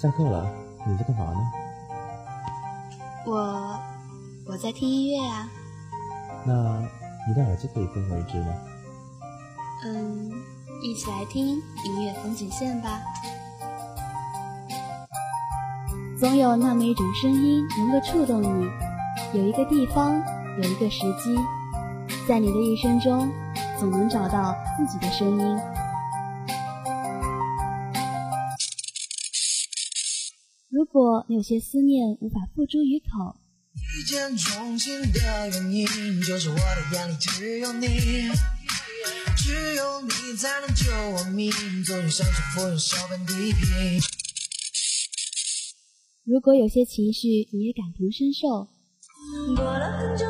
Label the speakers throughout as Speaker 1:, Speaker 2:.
Speaker 1: 下课了，你在干嘛呢？
Speaker 2: 我我在听音乐啊。
Speaker 1: 那你的耳机可以分我一支吗？
Speaker 2: 嗯，一起来听音乐风景线吧。总有那么一种声音能够触动你，有一个地方，有一个时机，在你的一生中，总能找到自己的声音。有些思念无法付诸于口，
Speaker 3: 一见钟情的原因就是我的眼里只有你，只有你才能救我命，做你上手服用小本地平。
Speaker 2: 如果有些情绪你也感同身受，
Speaker 4: 过了很久，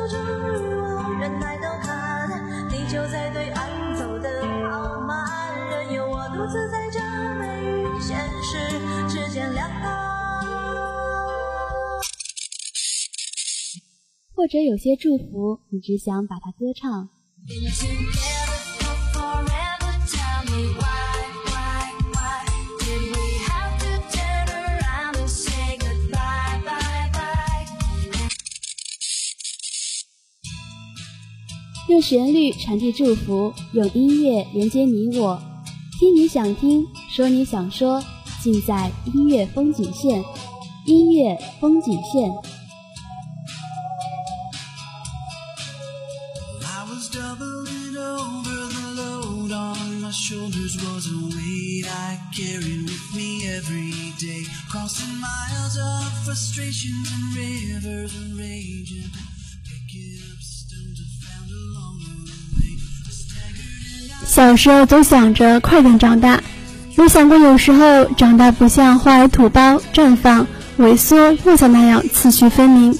Speaker 2: 或者有些祝福你只想把它歌唱。用旋律传递祝福用音乐连接你我。听你想听说你想说尽在音乐风景线。音乐风景线。
Speaker 3: Shoulders was a weight I carried with me every day, crossing miles of frustrations and rivers and raging, picking up stones I found along the way. I staggered and I
Speaker 5: 小时候都想着快点长大，没想过有时候长大不像花儿吐苞、绽放、萎缩、落下那样次序分明，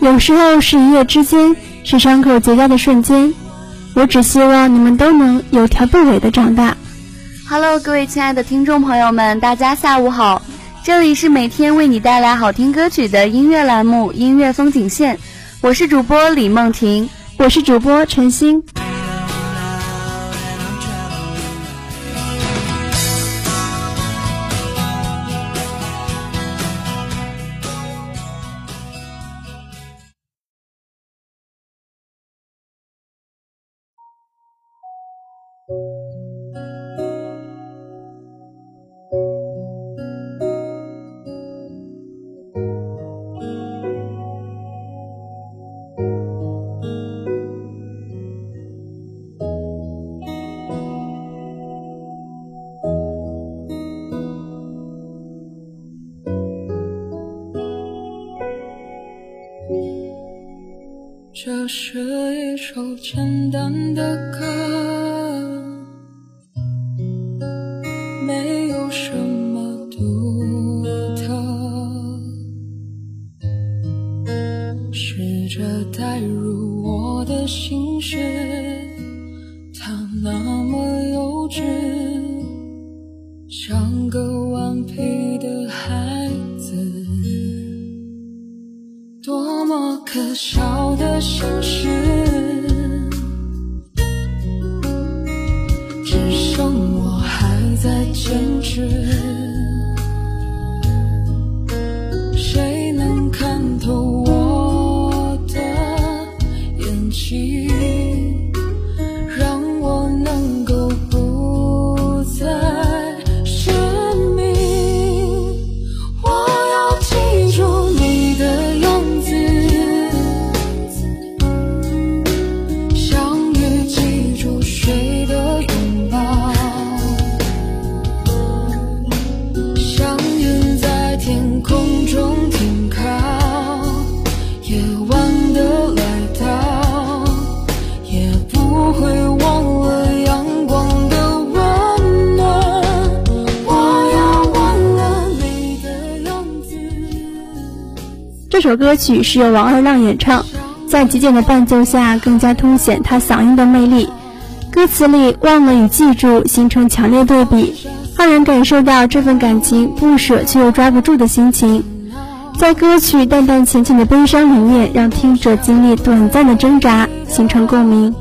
Speaker 5: 有时候是一夜之间，是伤口结痂的瞬间。我只希望你们都能有条不紊的长大。
Speaker 6: Hello，各位亲爱的听众朋友们，大家下午好！这里是每天为你带来好听歌曲的音乐栏目《音乐风景线》，我是主播李梦婷。
Speaker 5: 我是主播陈星。
Speaker 7: 简单的歌，没有什么独特，试着带入我的心事，它那么幼稚，
Speaker 5: 这首歌曲是由王二浪演唱，在极简的伴奏下，更加凸显他嗓音的魅力。歌词里“忘了”与“记住”形成强烈对比，让人感受到这份感情不舍却又抓不住的心情。在歌曲淡淡浅浅的悲伤里面，让听者经历短暂的挣扎，形成共鸣。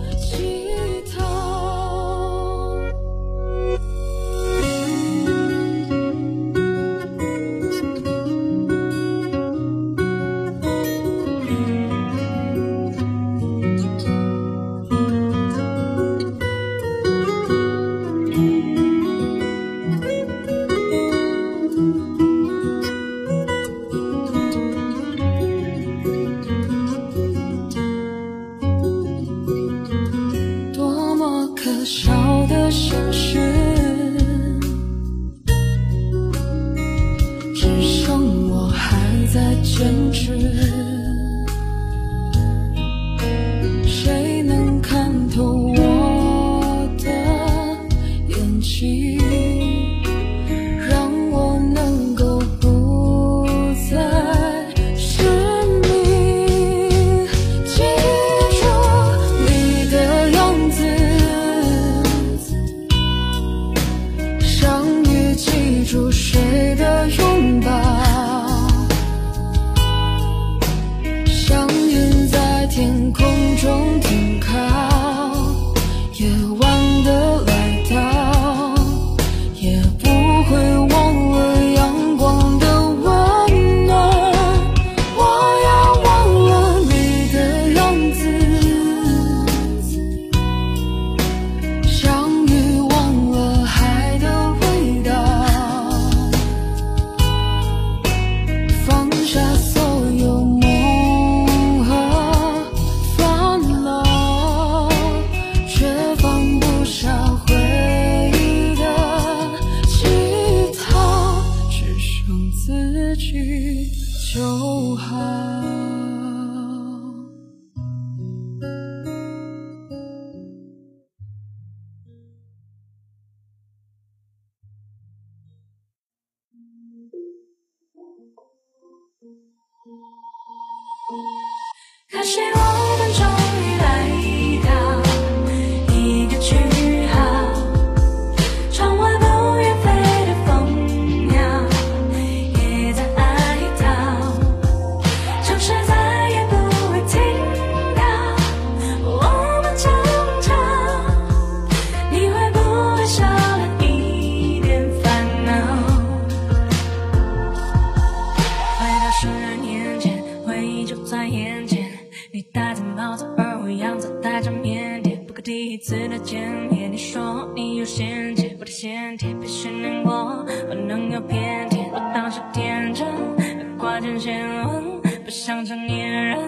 Speaker 8: 去就好。第一次的见面，你说你有先见，我的先天被训练过，我能有偏见。我当时天真，挂件先问，不像成年人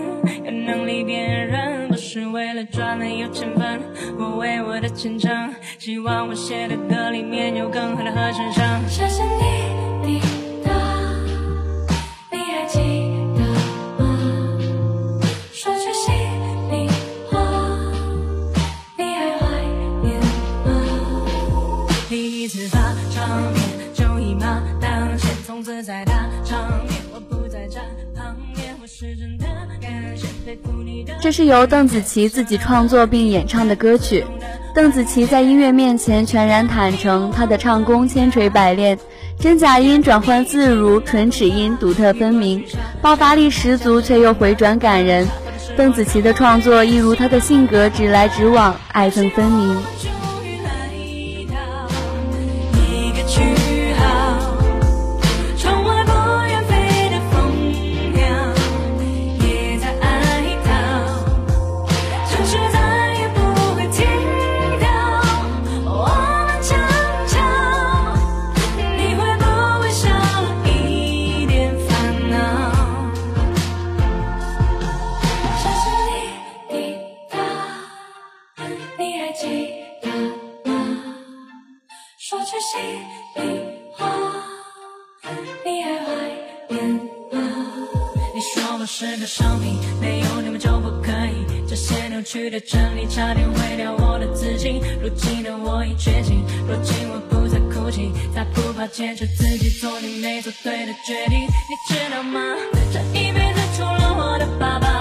Speaker 8: 有能力辨认，不是为了赚了有钱分。我为我的前程，希望我写的歌里面有更好的和声声。谢谢，你
Speaker 6: 这是由邓紫棋自己创作并演唱的歌曲。邓紫棋在音乐面前全然坦诚，她的唱功千锤百炼，真假音转换自如，唇齿音独特分明，爆发力十足却又回转感人。邓紫棋的创作一如她的性格，直来直往，爱憎分明。
Speaker 8: 的真理差点毁掉我的自信。如今的我已觉醒，如今我不再哭泣，再不怕坚持自己做你没做对的决定。你知道吗？这一辈子除了我的爸爸。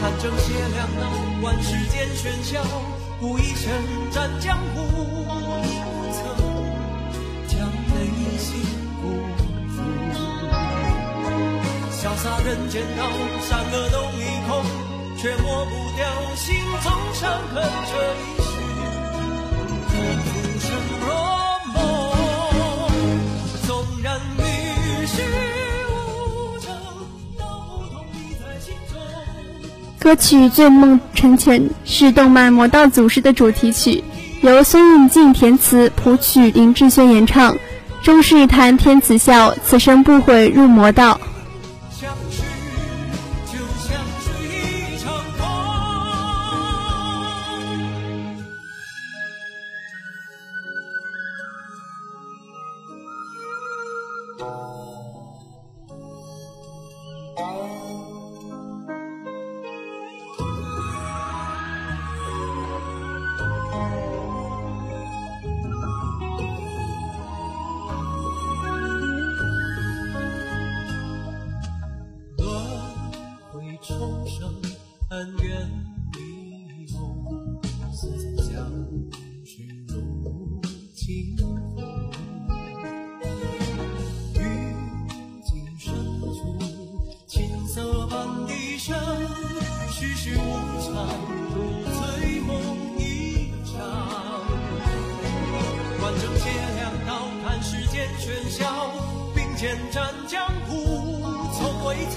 Speaker 9: 看正邪两道，观世间喧嚣，孤一身战江湖，不曾将内心辜负。潇洒人间道，善恶都已空，却抹不掉心中伤痕这一
Speaker 5: 歌曲《醉梦成全》是动漫《魔道祖师》的主题曲，由孙运静填词，谱曲林志炫演唱。终是一坛天子笑，此生不悔入魔道。
Speaker 9: 曾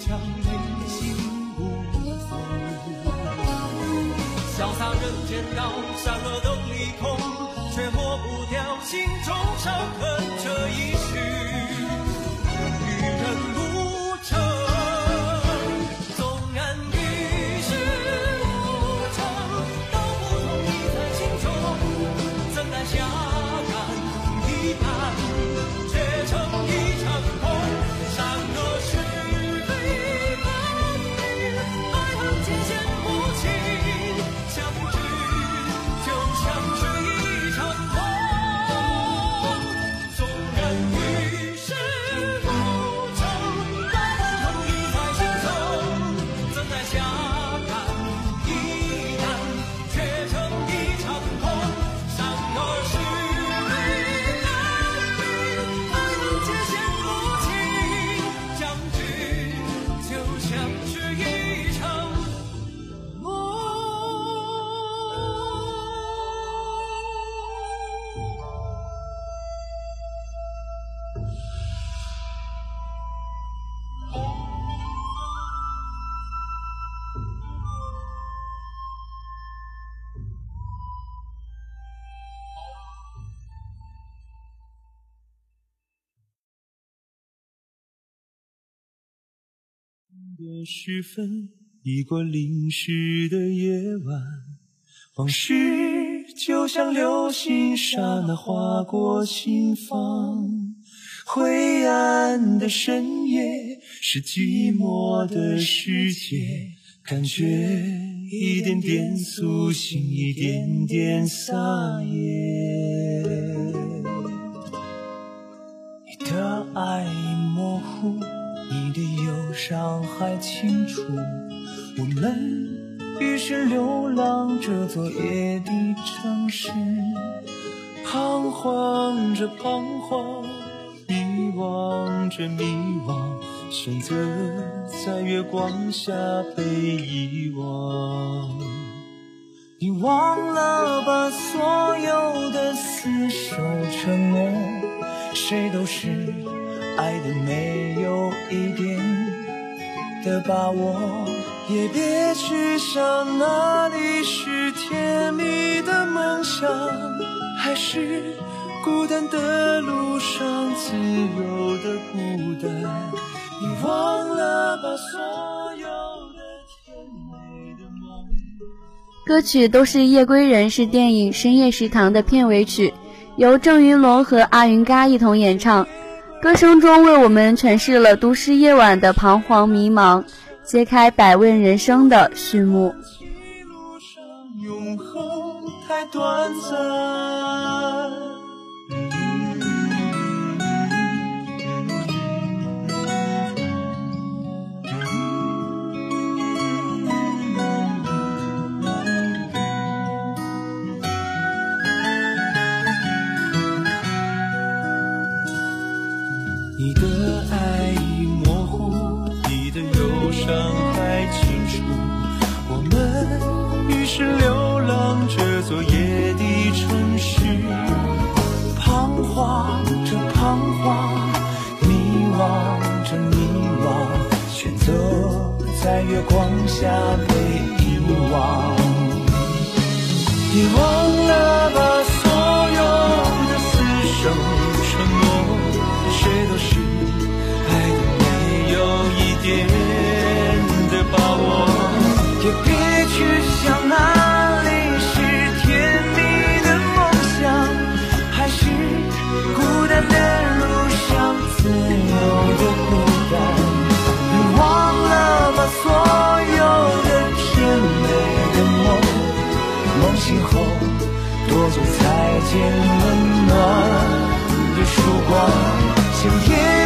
Speaker 9: 将内心辜负。潇洒人间道，善恶都离空，却抹不掉心中伤痕
Speaker 10: 的时分，已过零时的夜晚，往事就像流星，刹那划过心房。灰暗的深夜是寂寞的世界，感觉一点点苏醒，一点点撒野。你的爱已模糊，伤还清楚。我们于是流浪这座夜的城市，彷徨着彷徨，迷惘着迷惘，选择在月光下被遗忘。你忘了把所有的厮守承诺，谁都是爱的没有一点的把握，也别去想哪里是甜蜜的梦想，还是孤单的路上自由的孤单。你忘了把所有的甜美的梦。
Speaker 6: 歌曲都是《夜归人》是电影《深夜食堂》的片尾曲，由郑云龙和阿云嘎一同演唱。歌声中为我们诠释了都市夜晚的彷徨迷茫，揭开百问人生的序幕。
Speaker 10: 永恒太短暂。你的爱已模糊，你的忧伤还清楚。我们于是流浪这座夜的城市，彷徨着彷徨，迷惘着迷惘，选择在月光下被遗忘。你忘了吧醒后多久才见温暖的曙光？像夜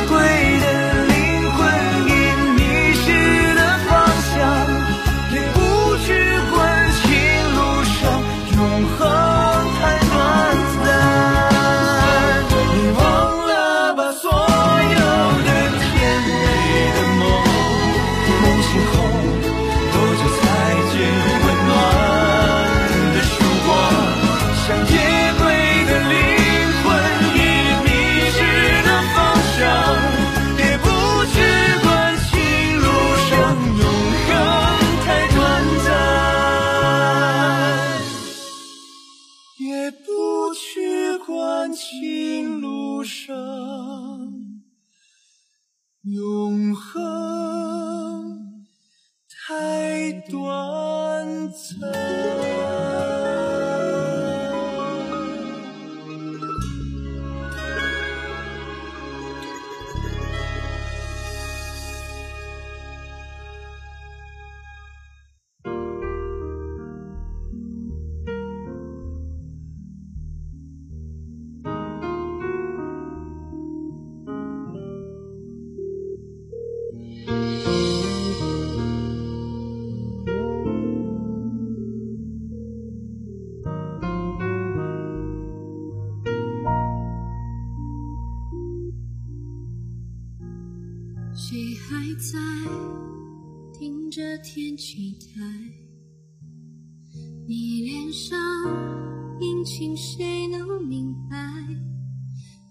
Speaker 4: 天气台？你脸上阴晴，谁能明白？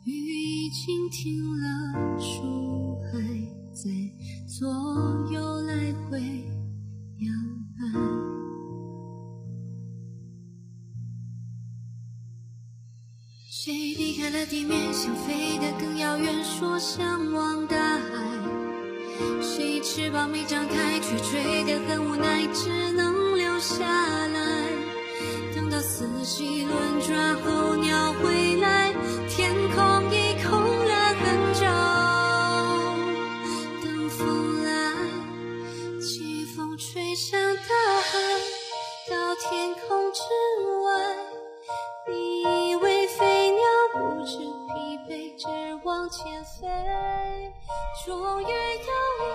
Speaker 4: 雨已经停了，树还在左右来回摇摆。谁离开了地面，想飞得更遥远，说向往大海。你翅膀没张开，却追得很无奈，只能留下来。等到四季轮转候鸟回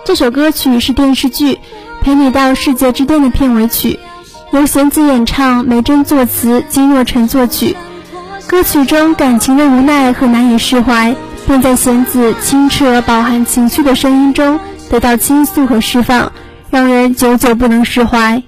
Speaker 5: 这首歌曲是电视剧《陪你到世界之巅》的片尾曲，由弦子演唱，梅珍作词，金若尘作曲。歌曲中感情的无奈和难以释怀，便在弦子清澈、饱含情绪的声音中得到倾诉和释放，让人久久不能释怀。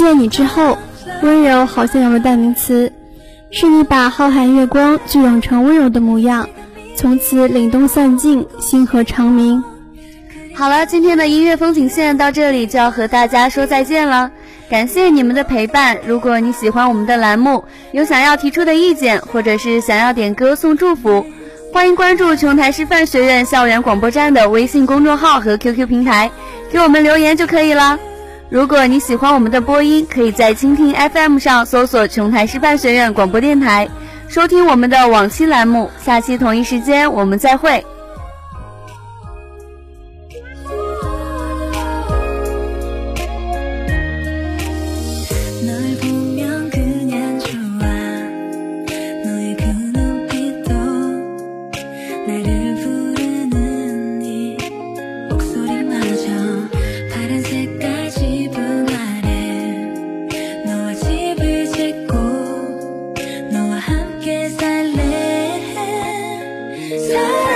Speaker 8: 见你之后，温柔好像有了代名词，是你把浩瀚月光聚拢成温柔的模样，从此凛冬散尽，星河长明。
Speaker 6: 好了，今天的音乐风景线到这里就要和大家说再见了，感谢你们的陪伴。如果你喜欢我们的栏目，有想要提出的意见，或者是想要点歌送祝福，欢迎关注琼台师范学院校园广播站的微信公众号和 QQ 平台，给我们留言就可以了。如果你喜欢我们的播音，可以在蜻蜓 FM 上搜索琼台师范学院广播电台，收听我们的往期栏目。下期同一时间我们再会。
Speaker 8: Time